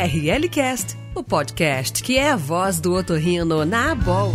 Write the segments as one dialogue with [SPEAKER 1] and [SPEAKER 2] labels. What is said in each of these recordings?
[SPEAKER 1] ORLcast, o podcast que é a voz do otorrino na Abol.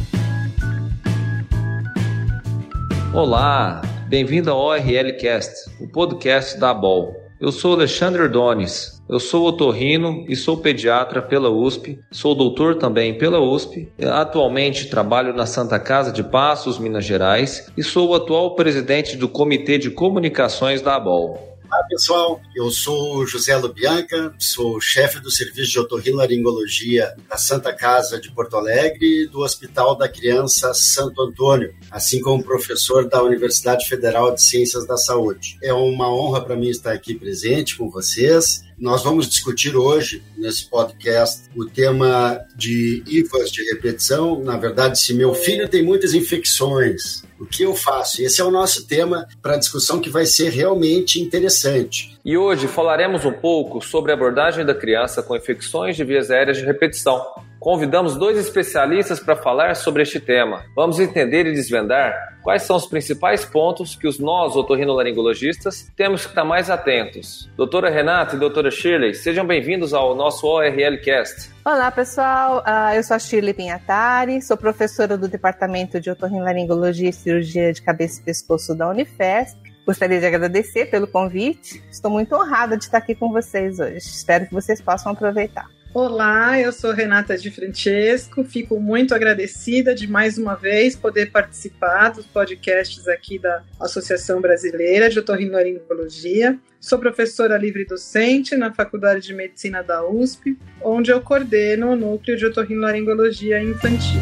[SPEAKER 2] Olá, bem-vindo ao ORLcast, o podcast da Abol. Eu sou Alexandre Donis, eu sou otorrino e sou pediatra pela USP, sou doutor também pela USP. Atualmente trabalho na Santa Casa de Passos, Minas Gerais, e sou o atual presidente do Comitê de Comunicações da ABOL.
[SPEAKER 3] Pessoal, eu sou José Lubianca, sou chefe do Serviço de Otorrinolaringologia da Santa Casa de Porto Alegre e do Hospital da Criança Santo Antônio, assim como professor da Universidade Federal de Ciências da Saúde. É uma honra para mim estar aqui presente com vocês nós vamos discutir hoje, nesse podcast, o tema de IVAs de repetição. Na verdade, se meu filho tem muitas infecções, o que eu faço? Esse é o nosso tema para a discussão que vai ser realmente interessante.
[SPEAKER 2] E hoje falaremos um pouco sobre a abordagem da criança com infecções de vias aéreas de repetição. Convidamos dois especialistas para falar sobre este tema. Vamos entender e desvendar quais são os principais pontos que os nós, otorrinolaringologistas, temos que estar mais atentos. Doutora Renata e doutora Shirley, sejam bem-vindos ao nosso ORLcast.
[SPEAKER 4] Olá, pessoal. Uh, eu sou a Shirley Pinhatari, sou professora do Departamento de Otorrinolaringologia e Cirurgia de Cabeça e Pescoço da Unifesp. Gostaria de agradecer pelo convite. Estou muito honrada de estar aqui com vocês hoje. Espero que vocês possam aproveitar.
[SPEAKER 5] Olá, eu sou Renata de Francesco, fico muito agradecida de mais uma vez poder participar dos podcasts aqui da Associação Brasileira de Otorrinolaringologia. Sou professora livre docente na Faculdade de Medicina da USP, onde eu coordeno o núcleo de otorrinolaringologia infantil.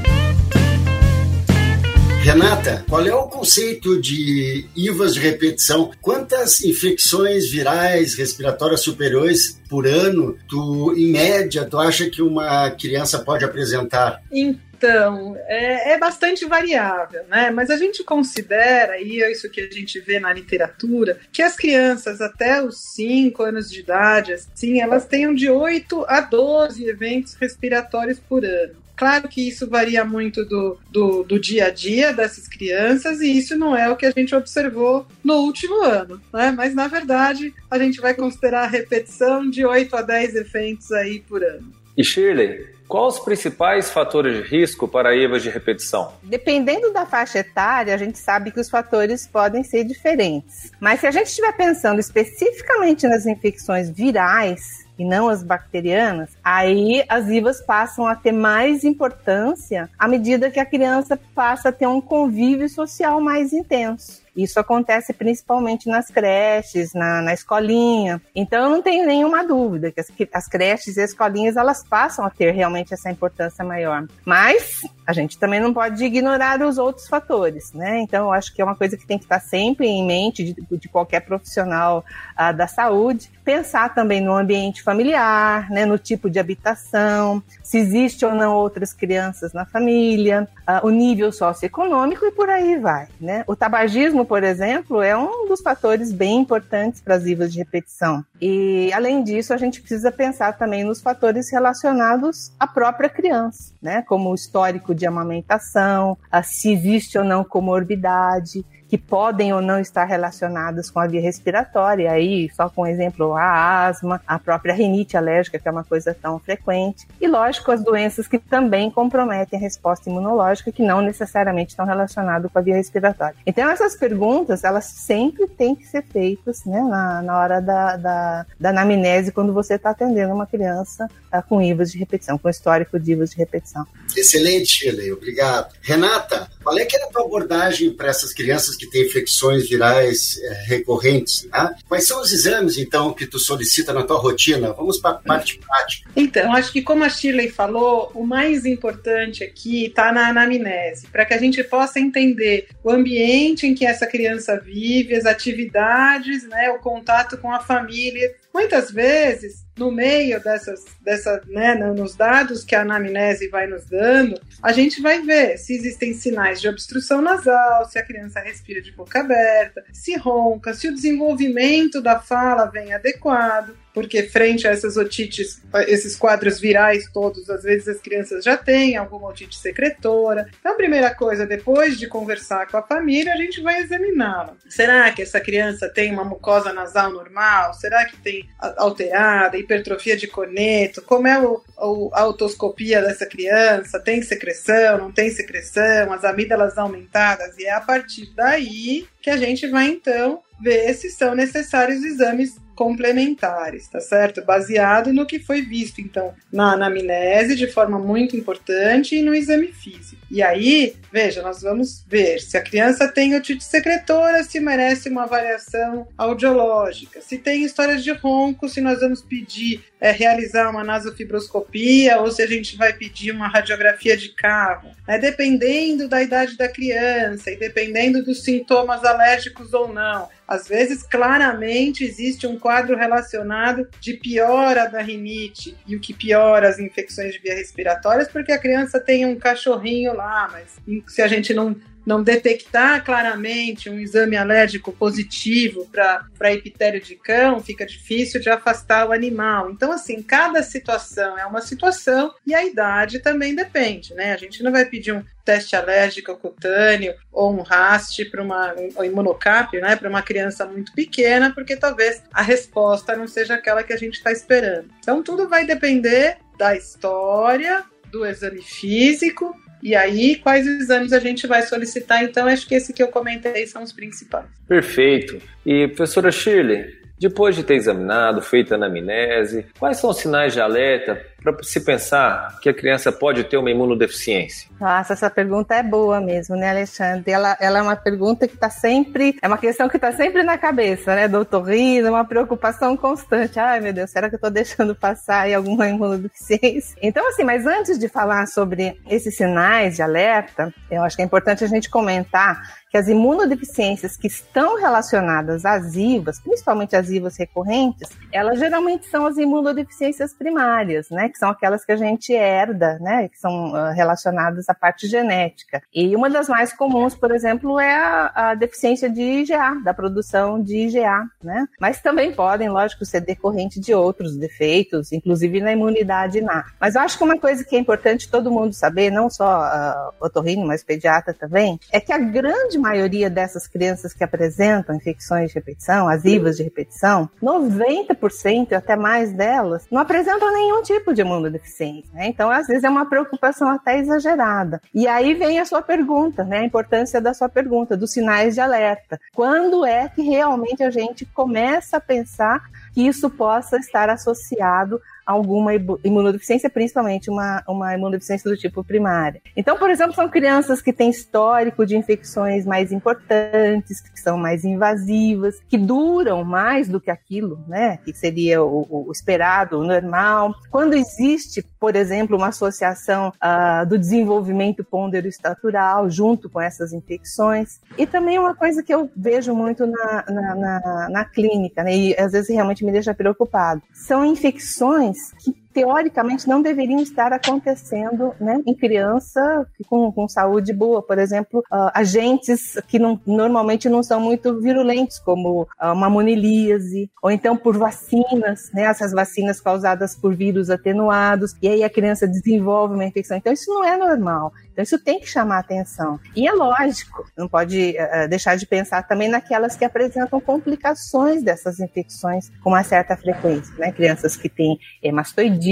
[SPEAKER 3] Renata, qual é o conceito de IVAs de repetição? Quantas infecções virais respiratórias superiores por ano, tu, em média, tu acha que uma criança pode apresentar?
[SPEAKER 5] Então, é, é, bastante variável, né? Mas a gente considera, e é isso que a gente vê na literatura, que as crianças até os 5 anos de idade, assim, elas tenham de 8 a 12 eventos respiratórios por ano. Claro que isso varia muito do, do, do, dia a dia dessas crianças e isso não é o que a gente observou no último ano, né? Mas na verdade a gente vai considerar a repetição de 8 a 10 eventos aí por ano.
[SPEAKER 2] E Shirley, Quais os principais fatores de risco para IVAs de repetição?
[SPEAKER 4] Dependendo da faixa etária, a gente sabe que os fatores podem ser diferentes. Mas se a gente estiver pensando especificamente nas infecções virais, e não as bacterianas, aí as IVAs passam a ter mais importância à medida que a criança passa a ter um convívio social mais intenso. Isso acontece principalmente nas creches, na, na escolinha. Então, eu não tenho nenhuma dúvida que as, que as creches e as escolinhas elas passam a ter realmente essa importância maior. Mas a gente também não pode ignorar os outros fatores, né? Então, eu acho que é uma coisa que tem que estar sempre em mente de, de qualquer profissional uh, da saúde. Pensar também no ambiente familiar, né? No tipo de habitação, se existe ou não outras crianças na família, uh, o nível socioeconômico e por aí vai, né? O tabagismo por exemplo, é um dos fatores bem importantes para as IVAs de repetição. E, além disso, a gente precisa pensar também nos fatores relacionados à própria criança, né? Como o histórico de amamentação, se existe ou não comorbidade, que podem ou não estar relacionadas com a via respiratória. Aí, só com exemplo, a asma, a própria rinite alérgica, que é uma coisa tão frequente. E, lógico, as doenças que também comprometem a resposta imunológica, que não necessariamente estão relacionadas com a via respiratória. Então, essas perguntas, elas sempre têm que ser feitas né, na, na hora da, da, da anamnese, quando você está atendendo uma criança uh, com IVAs de repetição, com histórico de IVAs de repetição.
[SPEAKER 3] Excelente, Shirley, obrigado. Renata, qual é que é a tua abordagem para essas crianças que que tem infecções virais é, recorrentes. Tá? Quais são os exames, então, que tu solicita na tua rotina? Vamos para a parte prática.
[SPEAKER 5] Então, acho que como a Shirley falou, o mais importante aqui está na anamnese, para que a gente possa entender o ambiente em que essa criança vive, as atividades, né, o contato com a família. Muitas vezes no meio dessas, dessa, né, nos dados que a anamnese vai nos dando, a gente vai ver se existem sinais de obstrução nasal, se a criança respira de boca aberta, se ronca, se o desenvolvimento da fala vem adequado. porque frente a essas otites, esses quadros virais todos, às vezes as crianças já têm alguma otite secretora. Então, a primeira coisa, depois de conversar com a família, a gente vai examiná-la. Será que essa criança tem uma mucosa nasal normal? Será que tem alterada, hipertrofia de corneto? Como é o, o, a autoscopia dessa criança? Tem secreção? Não tem secreção? As amígdalas aumentadas? E é a partir daí que a gente vai então ver se são necessários exames complementares, tá certo? Baseado no que foi visto, então, na anamnese de forma muito importante e no exame físico. E aí, veja, nós vamos ver se a criança tem otite secretora, se merece uma avaliação audiológica, se tem histórias de ronco, se nós vamos pedir é, realizar uma nasofibroscopia ou se a gente vai pedir uma radiografia de carro. É, dependendo da idade da criança e dependendo dos sintomas alérgicos ou não. Às vezes, claramente, existe um quadro relacionado de piora da rinite e o que piora as infecções de via respiratórias, porque a criança tem um cachorrinho lá, mas se a gente não não detectar claramente um exame alérgico positivo para epitério de cão, fica difícil de afastar o animal. Então, assim, cada situação é uma situação e a idade também depende, né? A gente não vai pedir um teste alérgico cutâneo ou um RAST para uma um imunocápio, né, para uma criança muito pequena, porque talvez a resposta não seja aquela que a gente está esperando. Então, tudo vai depender da história, do exame físico e aí, quais exames a gente vai solicitar? Então, acho que esse que eu comentei são os principais.
[SPEAKER 2] Perfeito. E, professora Shirley, depois de ter examinado, feito a anamnese, quais são os sinais de alerta para se pensar que a criança pode ter uma imunodeficiência?
[SPEAKER 4] Nossa, essa pergunta é boa mesmo, né, Alexandre? Ela, ela é uma pergunta que está sempre, é uma questão que está sempre na cabeça, né, doutor Rino, uma preocupação constante. Ai, meu Deus, será que eu estou deixando passar aí alguma imunodeficiência? Então, assim, mas antes de falar sobre esses sinais de alerta, eu acho que é importante a gente comentar que as imunodeficiências que estão relacionadas às IVAs, principalmente as IVAs recorrentes, elas geralmente são as imunodeficiências primárias, né? Que são aquelas que a gente herda, né? Que são uh, relacionadas à parte genética. E uma das mais comuns, por exemplo, é a, a, deficiência de IgA, da produção de IgA, né? Mas também podem, lógico, ser decorrente de outros defeitos, inclusive na imunidade inata. Mas eu acho que uma coisa que é importante todo mundo saber, não só uh, otorrino, mas pediatra também, é que a grande maioria dessas crianças que apresentam infecções de repetição, as IVAs de repetição, 90% até mais delas não apresentam nenhum tipo de imunodeficiência. Né? Então, às vezes, é uma preocupação até exagerada. E aí vem a sua pergunta, né? a importância da sua pergunta, dos sinais de alerta. Quando é que realmente a gente começa a pensar que isso possa estar associado alguma imunodeficiência, principalmente uma, uma imunodeficiência do tipo primária. Então, por exemplo, são crianças que têm histórico de infecções mais importantes, que são mais invasivas, que duram mais do que aquilo, né, que seria o, o esperado, o normal. Quando existe, por exemplo, uma associação uh, do desenvolvimento ponderoestatural junto com essas infecções. E também uma coisa que eu vejo muito na, na, na, na clínica, né, e às vezes realmente me deixa preocupado, são infecções que teoricamente não deveriam estar acontecendo né, em criança com, com saúde boa. Por exemplo, uh, agentes que não, normalmente não são muito virulentos, como uh, uma monilíase, ou então por vacinas, né, essas vacinas causadas por vírus atenuados, e aí a criança desenvolve uma infecção. Então, isso não é normal. Então, isso tem que chamar atenção. E é lógico, não pode uh, deixar de pensar também naquelas que apresentam complicações dessas infecções com uma certa frequência, né? Crianças que têm mastoidite,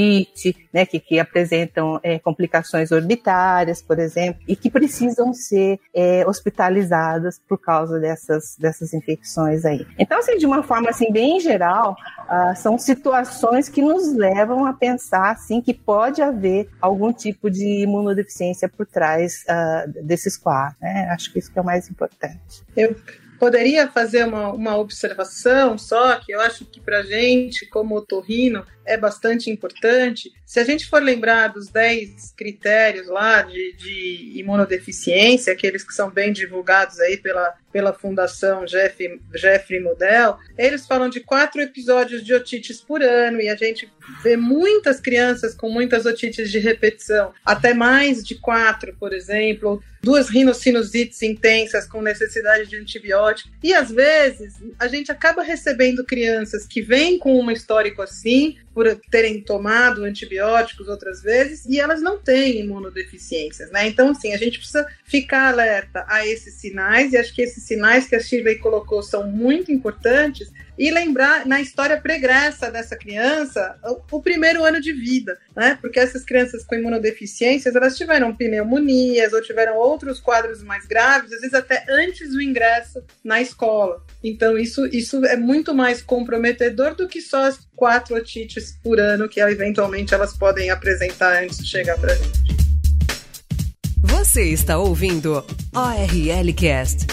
[SPEAKER 4] né? Que, que apresentam é, complicações orbitárias, por exemplo, e que precisam ser é, hospitalizadas por causa dessas, dessas infecções aí. Então, assim, de uma forma assim, bem geral, uh, são situações que nos levam a pensar assim, que pode haver algum tipo de imunodeficiência por trás uh, desses quatro. Né? Acho que isso que é o mais importante.
[SPEAKER 5] Eu poderia fazer uma, uma observação só, que eu acho que para gente, como otorrino, é bastante importante. Se a gente for lembrar dos 10 critérios lá de, de imunodeficiência, aqueles que são bem divulgados aí pela, pela Fundação Jeffrey, Jeffrey Model, eles falam de quatro episódios de otites por ano e a gente vê muitas crianças com muitas otites de repetição, até mais de quatro, por exemplo, duas rinossinusites intensas com necessidade de antibiótico. E às vezes a gente acaba recebendo crianças que vêm com uma histórico assim, por terem tomado antibióticos outras vezes, e elas não têm imunodeficiências, né? Então, assim, a gente precisa ficar alerta a esses sinais, e acho que esses sinais que a Shirley colocou são muito importantes, e lembrar na história pregressa dessa criança o, o, primeiro ano de vida, né? Porque essas crianças com imunodeficiências, elas tiveram pneumonias ou tiveram outros quadros mais graves, às vezes até antes do ingresso na escola. Então, isso, isso é muito mais comprometedor do que só as quatro otites por ano que eventualmente elas podem apresentar antes de chegar para a gente.
[SPEAKER 1] Você está ouvindo ORL Cast.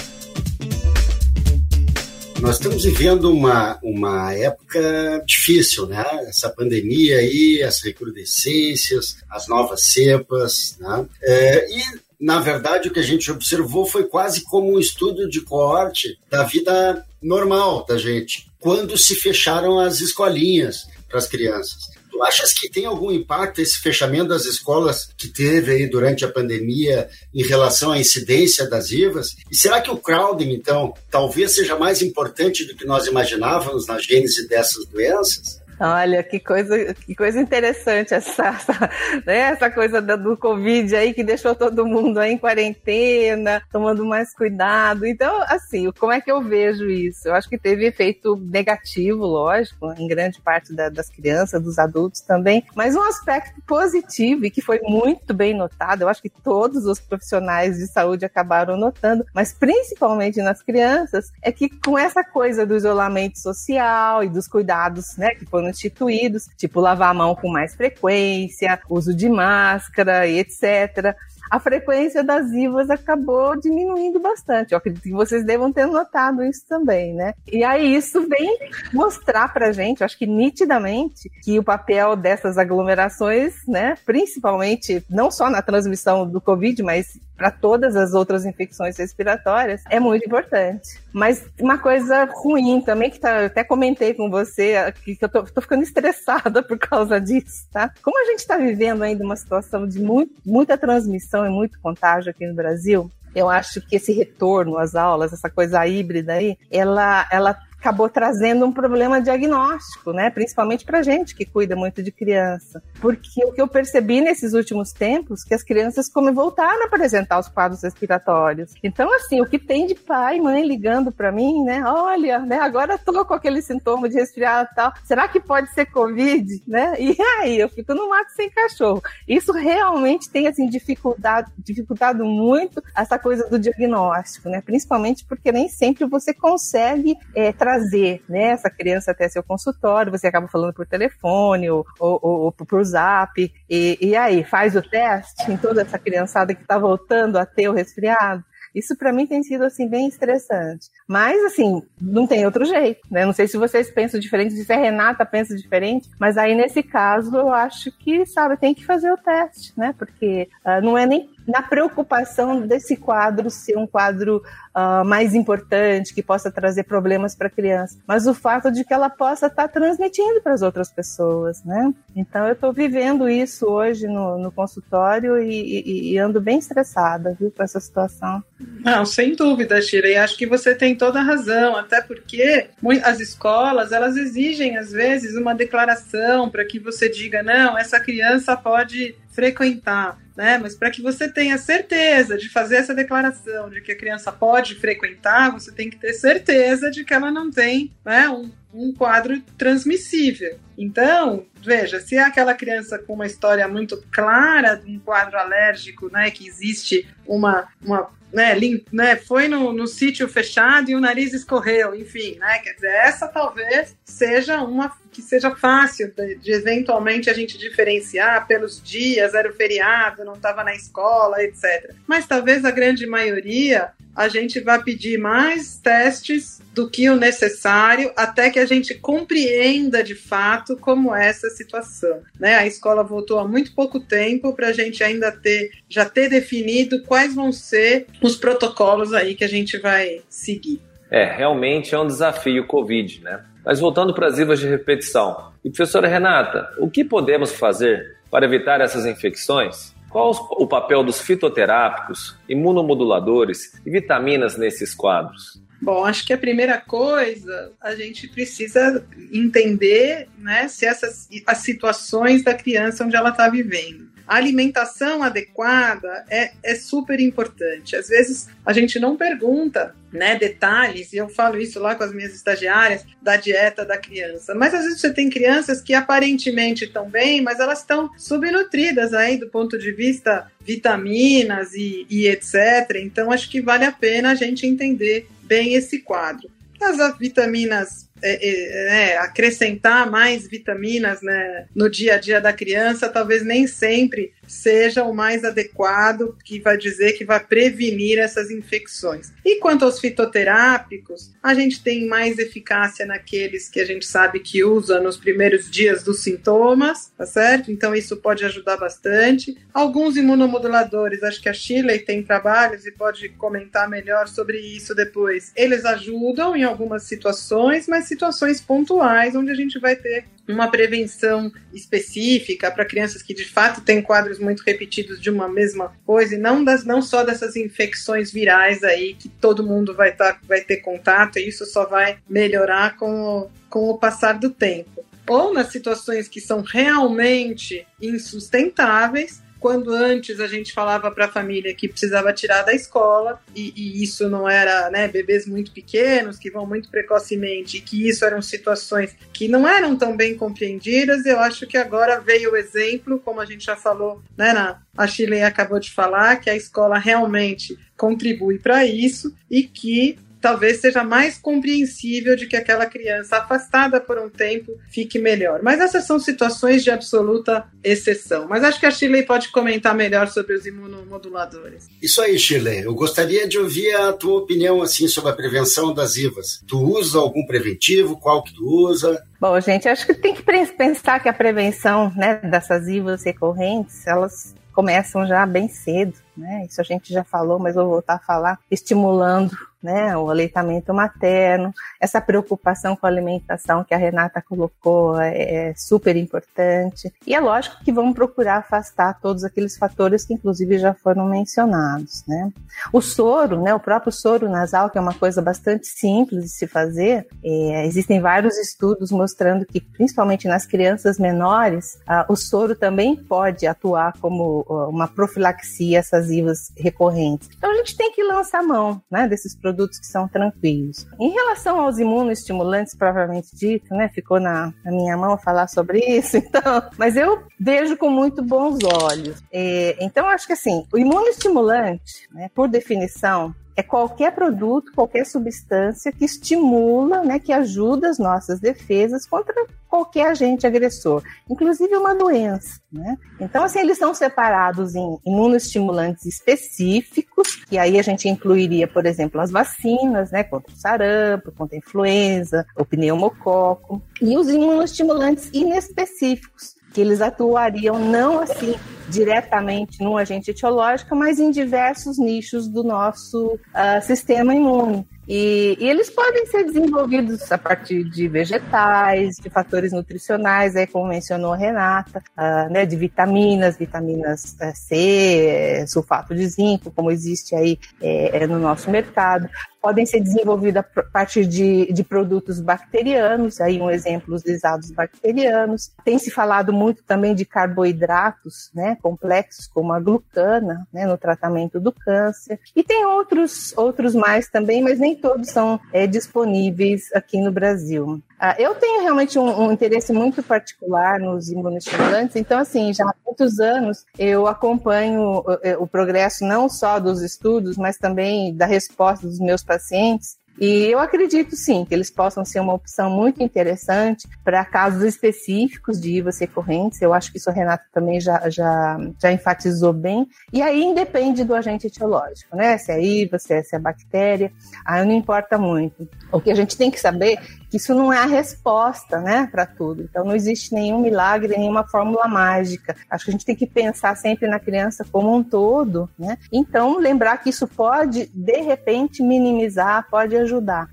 [SPEAKER 3] Nós estamos vivendo uma, uma época difícil, né? Essa pandemia aí, as recrudescências, as novas cepas, né? É, e na verdade, o que a gente observou foi quase como um estudo de coorte da vida normal da gente, quando se fecharam as escolinhas para as crianças. Tu achas que tem algum impacto esse fechamento das escolas que teve aí durante a pandemia em relação à incidência das IVAs? E será que o crowding, então, talvez seja mais importante do que nós imaginávamos na gênese dessas doenças?
[SPEAKER 4] Olha, que coisa, que coisa interessante essa, essa, né, essa coisa do, do Covid aí que deixou todo mundo aí em quarentena, tomando mais cuidado. Então, assim, como é que eu vejo isso? Eu acho que teve efeito negativo, lógico, em grande parte da, das crianças, dos adultos também, mas um aspecto positivo e que foi muito bem notado, eu acho que todos os profissionais de saúde acabaram notando, mas principalmente nas crianças, é que com essa coisa do isolamento social e dos cuidados, né, que foram instituídos, tipo lavar a mão com mais frequência, uso de máscara e etc a frequência das IVAs acabou diminuindo bastante. Eu acredito que vocês devam ter notado isso também, né? E aí isso vem mostrar pra gente, acho que nitidamente, que o papel dessas aglomerações, né, principalmente não só na transmissão do Covid, mas para todas as outras infecções respiratórias, é muito importante. Mas uma coisa ruim também, que tá, até comentei com você, que eu tô, tô, ficando estressada por causa disso, tá? Como a gente está vivendo ainda uma situação de muito, muita transmissão e muito contágio aqui no Brasil, eu acho que esse retorno às aulas, essa coisa híbrida aí, ela, ela acabou trazendo um problema diagnóstico, né? Principalmente para gente que cuida muito de criança, porque o que eu percebi nesses últimos tempos que as crianças como voltaram a apresentar os quadros respiratórios. Então, assim, o que tem de pai, mãe ligando para mim, né? Olha, né? Agora tô com aquele sintoma de resfriado e tal. Será que pode ser covid, né? E aí eu fico no mato sem cachorro. Isso realmente tem assim dificuldade, dificultado muito essa coisa do diagnóstico, né? Principalmente porque nem sempre você consegue é, trazer né, essa criança até seu consultório, você acaba falando por telefone ou, ou, ou por zap, e, e aí, faz o teste em toda essa criançada que está voltando a ter o resfriado. Isso para mim tem sido assim bem estressante. Mas assim, não tem outro jeito, né? Não sei se vocês pensam diferente, se a Renata pensa diferente, mas aí nesse caso eu acho que, sabe, tem que fazer o teste, né? Porque uh, não é nem na preocupação desse quadro ser um quadro uh, mais importante, que possa trazer problemas para a criança, mas o fato de que ela possa estar tá transmitindo para as outras pessoas, né? Então eu estou vivendo isso hoje no, no consultório e, e, e, ando bem estressada, viu, com essa situação.
[SPEAKER 5] Não, sem dúvida, Shira, e acho que você tem toda a razão, até porque as escolas, elas exigem às vezes uma declaração para que você diga, não, essa criança pode frequentar, né? Mas para que você tenha certeza de fazer essa declaração de que a criança pode frequentar, você tem que ter certeza de que ela não tem né, um, um quadro transmissível. Então, veja, se é aquela criança com uma história muito clara, um quadro alérgico, né, que existe uma, uma né, lim, né, foi no, no sítio fechado e o nariz escorreu, enfim, né, quer dizer, essa talvez seja uma que seja fácil de, de eventualmente a gente diferenciar pelos dias, era o feriado, não estava na escola, etc. Mas talvez a grande maioria a gente vai pedir mais testes do que o necessário até que a gente compreenda de fato como é essa situação. Né? A escola voltou há muito pouco tempo para a gente ainda ter já ter definido quais vão ser os protocolos aí que a gente vai seguir.
[SPEAKER 2] É, realmente é um desafio o Covid, né? Mas voltando para as IVAs de repetição. E professora Renata, o que podemos fazer para evitar essas infecções? Qual o papel dos fitoterápicos, imunomoduladores e vitaminas nesses quadros?
[SPEAKER 5] Bom, acho que a primeira coisa a gente precisa entender né, se essas as situações da criança onde ela está vivendo. A alimentação adequada é, é super importante. Às vezes a gente não pergunta né, detalhes, e eu falo isso lá com as minhas estagiárias, da dieta da criança. Mas às vezes você tem crianças que aparentemente estão bem, mas elas estão subnutridas aí do ponto de vista vitaminas e, e etc. Então acho que vale a pena a gente entender bem esse quadro. As vitaminas é, é, é, acrescentar mais vitaminas né, no dia a dia da criança, talvez nem sempre seja o mais adequado, que vai dizer que vai prevenir essas infecções. E quanto aos fitoterápicos, a gente tem mais eficácia naqueles que a gente sabe que usa nos primeiros dias dos sintomas, tá certo? Então isso pode ajudar bastante. Alguns imunomoduladores, acho que a Shirley tem trabalhos e pode comentar melhor sobre isso depois. Eles ajudam em algumas situações, mas situações pontuais onde a gente vai ter uma prevenção específica para crianças que de fato têm quadros muito repetidos de uma mesma coisa e não das não só dessas infecções virais aí que todo mundo vai tá, vai ter contato e isso só vai melhorar com o, com o passar do tempo. Ou nas situações que são realmente insustentáveis, quando antes a gente falava para a família que precisava tirar da escola, e, e, isso não era né, bebês muito pequenos, que vão muito precocemente, e que isso eram situações que não eram tão bem compreendidas, eu acho que agora veio o exemplo, como a gente já falou, né, na, a Chile acabou de falar, que a escola realmente contribui para isso e que talvez seja mais compreensível de que aquela criança afastada por um tempo fique melhor. Mas essas são situações de absoluta exceção. Mas acho que a Shirley pode comentar melhor sobre os imunomoduladores.
[SPEAKER 3] Isso aí, Shirley. Eu gostaria de ouvir a tua opinião assim sobre a prevenção das IVAs. Tu usa algum preventivo? Qual que tu usa?
[SPEAKER 4] Bom, gente, acho que tem que pensar que a prevenção né, dessas IVAs recorrentes, elas começam já bem cedo, né? Isso a gente já falou, mas vou voltar a falar, estimulando né, o aleitamento materno, essa preocupação com a alimentação que a Renata colocou é, é super importante. E é lógico que vamos procurar afastar todos aqueles fatores que inclusive já foram mencionados, né? O soro, né, o próprio soro nasal, que é uma coisa bastante simples de se fazer, é, existem vários estudos mostrando que, principalmente nas crianças menores, o soro também pode atuar como uma profilaxia essas IVAs recorrentes. Então a gente tem que lançar mão, né, desses produtos que são tranquilos. Em relação aos imunoestimulantes, propriamente dito, né, ficou na, na minha mão falar sobre isso, então, mas eu vejo com muito bons olhos. É, então, acho que assim, o imunoestimulante, né, por definição, é qualquer produto, qualquer substância que estimula, né, que ajuda as nossas defesas contra qualquer agente agressor, inclusive uma doença. Né? Então, assim, eles são separados em imunoestimulantes específicos, que aí a gente incluiria, por exemplo, as vacinas, né, contra o sarampo, contra a influenza, o pneumococo, e os imunoestimulantes inespecíficos, que eles atuariam não assim diretamente no agente etiológico, mas em diversos nichos do nosso uh, sistema imune. E, e, eles podem ser desenvolvidos a partir de vegetais, de fatores nutricionais, aí como mencionou a Renata, uh, né, de vitaminas, vitaminas uh, C, sulfato de zinco, como existe aí é, no nosso mercado podem ser desenvolvidas a partir de, de produtos bacterianos, aí um exemplo, os lisados bacterianos. Tem se falado muito também de carboidratos né, complexos, como a glucana, né, no tratamento do câncer. E tem outros, outros mais também, mas nem todos são é, disponíveis aqui no Brasil. Ah, eu tenho realmente um, um, interesse muito particular nos imunoestimulantes, então, assim, já há muitos anos eu acompanho o, o progresso não só dos estudos, mas também da resposta dos meus pacientes E eu acredito sim que eles possam ser uma opção muito interessante para casos específicos de IVAs recorrentes. Eu acho que isso a Renata também já, já, já enfatizou bem. E aí independe do agente etiológico, né? Se é IVA, se é, se é bactéria, aí não importa muito. O que a gente tem que saber é que isso não é a resposta, né, para tudo. Então não existe nenhum milagre, nenhuma fórmula mágica. Acho que a gente tem que pensar sempre na criança como um todo, né? Então lembrar que isso pode de repente minimizar, pode ajudar,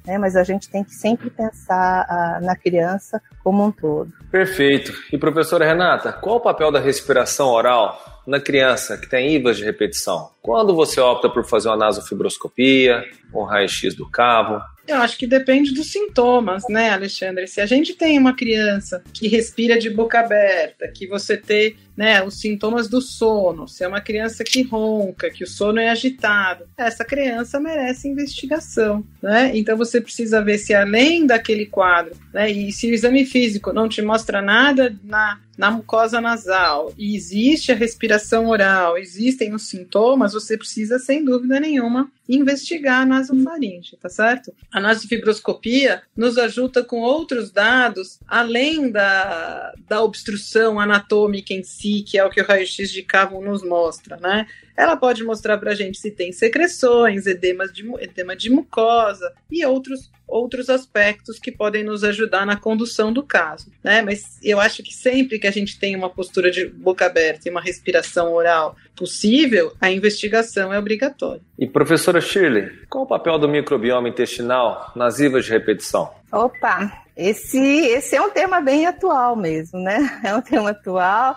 [SPEAKER 4] né? Mas a gente tem que sempre pensar uh, na criança como um todo.
[SPEAKER 2] Perfeito. E professora Renata, qual o papel da respiração oral na criança que tem IVAs de repetição? Quando você opta por fazer uma nasofibroscopia, um raio-x do cavo,
[SPEAKER 5] eu acho que depende dos sintomas, né, Alexandre? Se a gente tem uma criança que respira de boca aberta, que você tem né, os sintomas do sono, se é uma criança que ronca, que o sono é agitado, essa criança merece investigação, né? Então você precisa ver se além daquele quadro, né, e se o exame físico não te mostra nada na, na mucosa nasal e existe a respiração oral, existem os sintomas, você precisa sem dúvida nenhuma investigar a nasofaringe, tá certo? A nasofibroscopia nos ajuda com outros dados além da, da obstrução anatômica em si si, que é o que o raio-x de cavo nos mostra, né? Ela pode mostrar para a gente se tem secreções, edemas de, edema de mucosa e outros, outros aspectos que podem nos ajudar na condução do caso, né? Mas eu acho que sempre que a gente tem uma postura de boca aberta e uma respiração oral possível, a investigação é obrigatória.
[SPEAKER 2] E professora Shirley, qual o papel do microbioma intestinal nas IVAs de repetição?
[SPEAKER 4] Opa, esse, esse é um tema bem atual mesmo, né? É um tema atual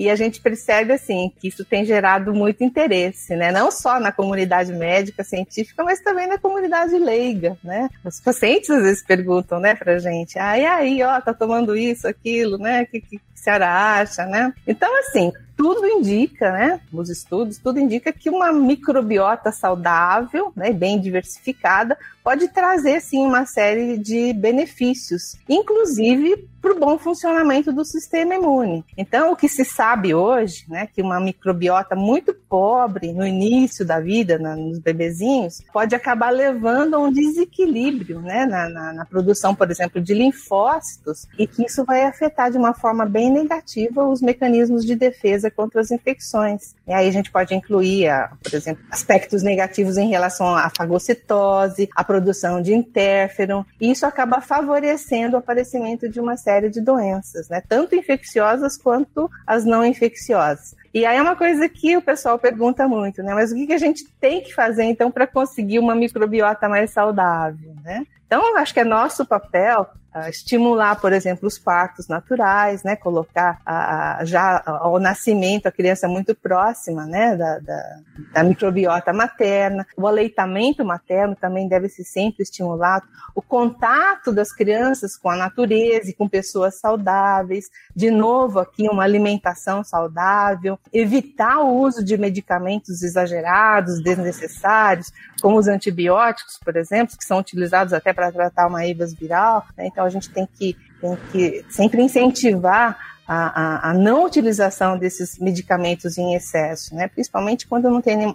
[SPEAKER 4] e a gente percebe assim que isso tem gerado muito interesse, né? Não só na comunidade médica científica, mas também na comunidade leiga, né? Os pacientes às vezes perguntam, né, pra gente, ah, e aí, ó, tá tomando isso, aquilo, né? O que, que a senhora acha, né? Então, assim, tudo indica, né? Os estudos, tudo indica que uma microbiota saudável, né, bem diversificada, pode trazer sim uma série de benefícios, inclusive para o bom funcionamento do sistema imune. Então, o que se sabe hoje, né, que uma microbiota muito pobre no início da vida, na, nos bebezinhos, pode acabar levando a um desequilíbrio, né, na, na, na, produção, por exemplo, de linfócitos, e que isso vai afetar de uma forma bem negativa os mecanismos de defesa contra as infecções. E aí a gente pode incluir, a, por exemplo, aspectos negativos em relação à fagocitose, à produção de interferon, e isso acaba favorecendo o aparecimento de uma série de doenças, né? Tanto infecciosas quanto as não infecciosas. E aí é uma coisa que o pessoal pergunta muito, né? Mas o que a gente tem que fazer então para conseguir uma microbiota mais saudável, né? Então, acho que é nosso papel uh, estimular, por exemplo, os partos naturais, né? Colocar uh, já ao nascimento a criança muito próxima, né? Da, da, da, microbiota materna. O aleitamento materno também deve ser sempre estimulado. O contato das crianças com a natureza e com pessoas saudáveis. De novo, aqui uma alimentação saudável. Evitar o uso de medicamentos exagerados, desnecessários, como os antibióticos, por exemplo, que são utilizados até para tratar uma IVAS viral. Né? Então a gente tem que, tem que sempre incentivar a, a, a, não utilização desses medicamentos em excesso, né? principalmente quando não tem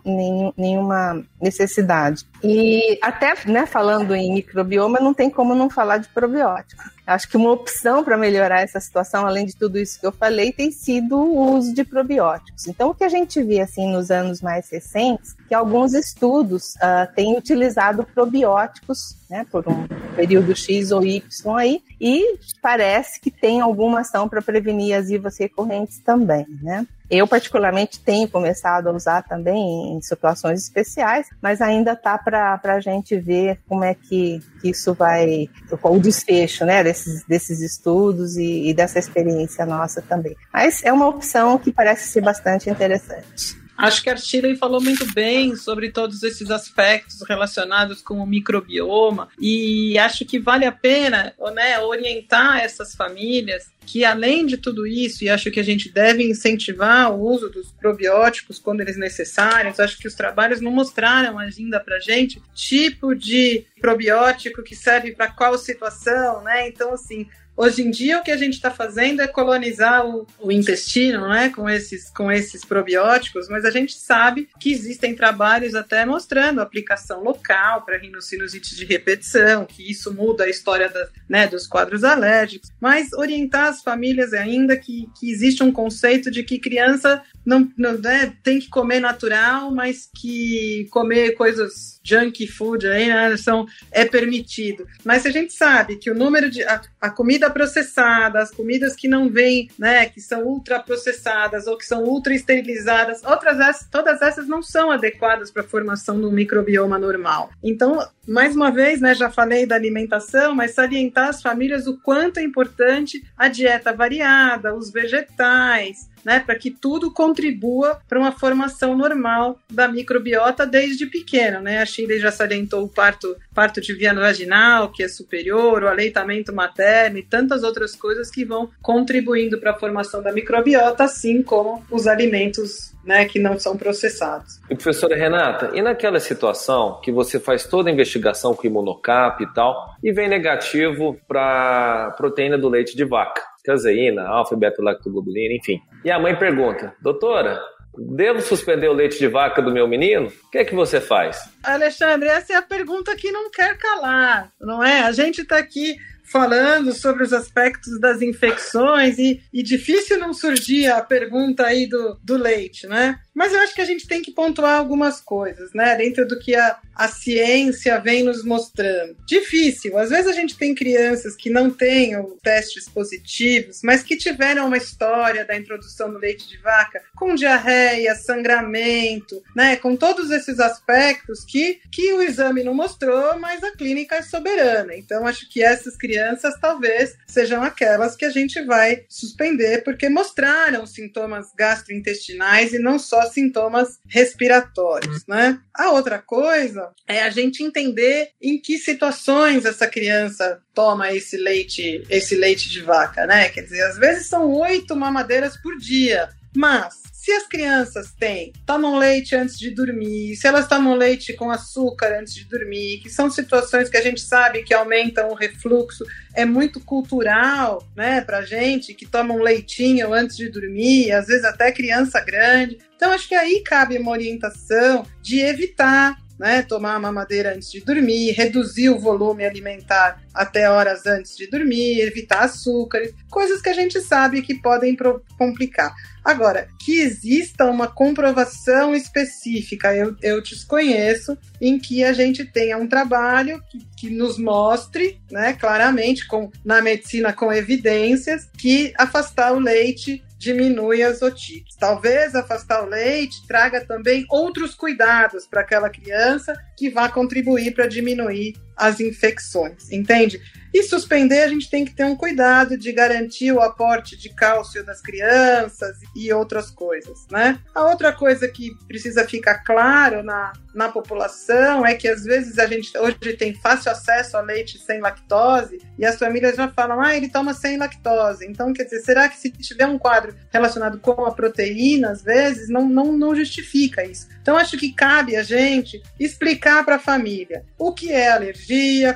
[SPEAKER 4] nenhuma necessidade. E até né, falando em microbioma, não tem como não falar de probiótico. Acho que uma opção para melhorar essa situação, além de tudo isso que eu falei, tem sido o uso de probióticos. Então, o que a gente vê assim nos anos mais recentes, que alguns estudos uh, têm utilizado probióticos, né, por um período X ou Y aí, e parece que tem alguma ação para prevenir as IVAs recorrentes também, né? Eu, particularmente, tenho começado a usar também em situações especiais, mas ainda está para a gente ver como é que, que, isso vai, qual o desfecho né, desses, desses estudos e, e dessa experiência nossa também. Mas é uma opção que parece ser bastante interessante.
[SPEAKER 5] Acho que a Shirley falou muito bem sobre todos esses aspectos relacionados com o microbioma e acho que vale a pena né, orientar essas famílias que além de tudo isso, e acho que a gente deve incentivar o uso dos probióticos quando eles necessários, acho que os trabalhos não mostraram ainda para gente tipo de probiótico que serve para qual situação, né? Então, assim, Hoje em dia, o que a gente está fazendo é colonizar o, o, intestino né, com, esses, com esses probióticos, mas a gente sabe que existem trabalhos até mostrando aplicação local para rinocinusite de repetição, que isso muda a história da, né, dos quadros alérgicos, mas orientar as famílias ainda que, que existe um conceito de que criança não, não né, tem que comer natural, mas que comer coisas junk food aí, né, são, é permitido. Mas se a gente sabe que o número de. A, a comida processada, as comidas que não vêm, né, que são ultraprocessadas ou que são ultra esterilizadas, outras todas essas não são adequadas para a formação do microbioma normal. Então, mais uma vez, né, já falei da alimentação, mas salientar as famílias o quanto é importante a dieta variada, os vegetais, né, para que tudo contribua para uma formação normal da microbiota desde pequeno, né? A Shirley já salientou o parto, parto de via vaginal, que é superior, o aleitamento materno e tantas outras coisas que vão contribuindo para a formação da microbiota, assim como os alimentos né, que não são processados.
[SPEAKER 2] E professora Renata, e naquela situação que você faz toda a investigação com imunocap e tal, e vem negativo para proteína do leite de vaca? Caseína, alfa e beta-lactoglobulina, enfim. E a mãe pergunta, doutora, devo suspender o leite de vaca do meu menino? O que é que você faz?
[SPEAKER 5] Alexandre, essa é a pergunta que não quer calar, não é? A gente está aqui falando sobre os aspectos das infecções e, e, difícil não surgir a pergunta aí do, do leite, né? Mas eu acho que a gente tem que pontuar algumas coisas, né? Dentro do que a, a ciência vem nos mostrando. Difícil. Às vezes a gente tem crianças que não tenham testes positivos, mas que tiveram uma história da introdução do leite de vaca com diarreia, sangramento, né? Com todos esses aspectos que, que o exame não mostrou, mas a clínica é soberana. Então, acho que essas crianças talvez sejam aquelas que a gente vai suspender porque mostraram sintomas gastrointestinais e não só sintomas respiratórios, né? A outra coisa é a gente entender em que situações essa criança toma esse leite, esse leite de vaca, né? Quer dizer, às vezes são oito mamadeiras por dia, mas se as crianças têm, tomam leite antes de dormir, se elas tomam leite com açúcar antes de dormir, que são situações que a gente sabe que aumentam o refluxo, é muito cultural, né, pra gente, que tomam leitinho antes de dormir, às vezes até criança grande. Então, acho que aí cabe uma orientação de evitar né, tomar a mamadeira antes de dormir, reduzir o volume alimentar até horas antes de dormir, evitar açúcares, coisas que a gente sabe que podem complicar. Agora, que exista uma comprovação específica, eu, eu desconheço, em que a gente tenha um trabalho que, que nos mostre, né, claramente, com, na medicina com evidências, que afastar o leite diminui as otites. Talvez afastar o leite traga também outros cuidados para aquela criança que vá contribuir para diminuir as infecções, entende? E suspender, a gente tem que ter um cuidado de garantir o aporte de cálcio das crianças e outras coisas, né? A outra coisa que precisa ficar claro na, na população é que às vezes a gente hoje tem fácil acesso a leite sem lactose e as famílias já falam, ah, ele toma sem lactose. Então, quer dizer, será que se tiver um quadro relacionado com a proteína, às vezes, não, não, não justifica isso? Então, acho que cabe a gente explicar para a família o que é alergia,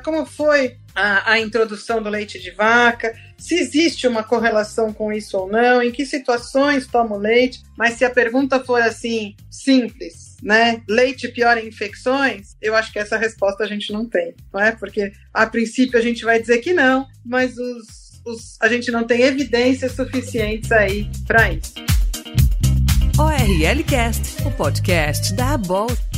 [SPEAKER 5] como foi a, a, introdução do leite de vaca, se existe uma correlação com isso ou não, em que situações toma o leite, mas se a pergunta for assim, simples, né? Leite piora infecções? Eu acho que essa resposta a gente não tem, não é? Porque a princípio a gente vai dizer que não, mas os, os, a gente não tem evidências suficientes aí para isso.
[SPEAKER 1] ORL Cast, o podcast da ABOL.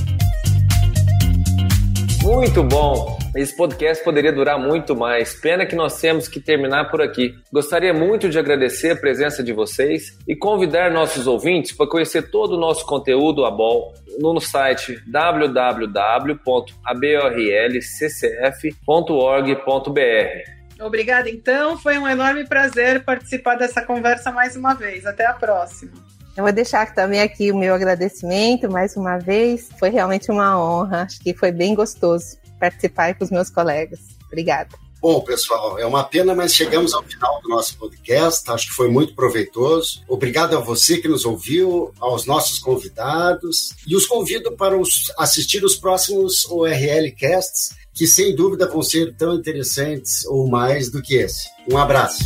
[SPEAKER 2] Muito bom! Esse podcast poderia durar muito mais. Pena que nós temos que terminar por aqui. Gostaria muito de agradecer a presença de vocês e convidar nossos ouvintes para conhecer todo o nosso conteúdo ABOL no site www.ablccf.org.br.
[SPEAKER 5] Obrigada, então. Foi um enorme prazer participar dessa conversa mais uma vez. Até a próxima.
[SPEAKER 4] Eu vou deixar também aqui o meu agradecimento mais uma vez. Foi realmente uma honra. Acho que foi bem gostoso participar com os meus colegas. Obrigada.
[SPEAKER 3] Bom, pessoal, é uma pena, mas chegamos ao final do nosso podcast. Acho que foi muito proveitoso. Obrigado a você que nos ouviu, aos nossos convidados e os convido para assistir os próximos ORL Casts que sem dúvida vão ser tão interessantes ou mais do que esse. Um abraço.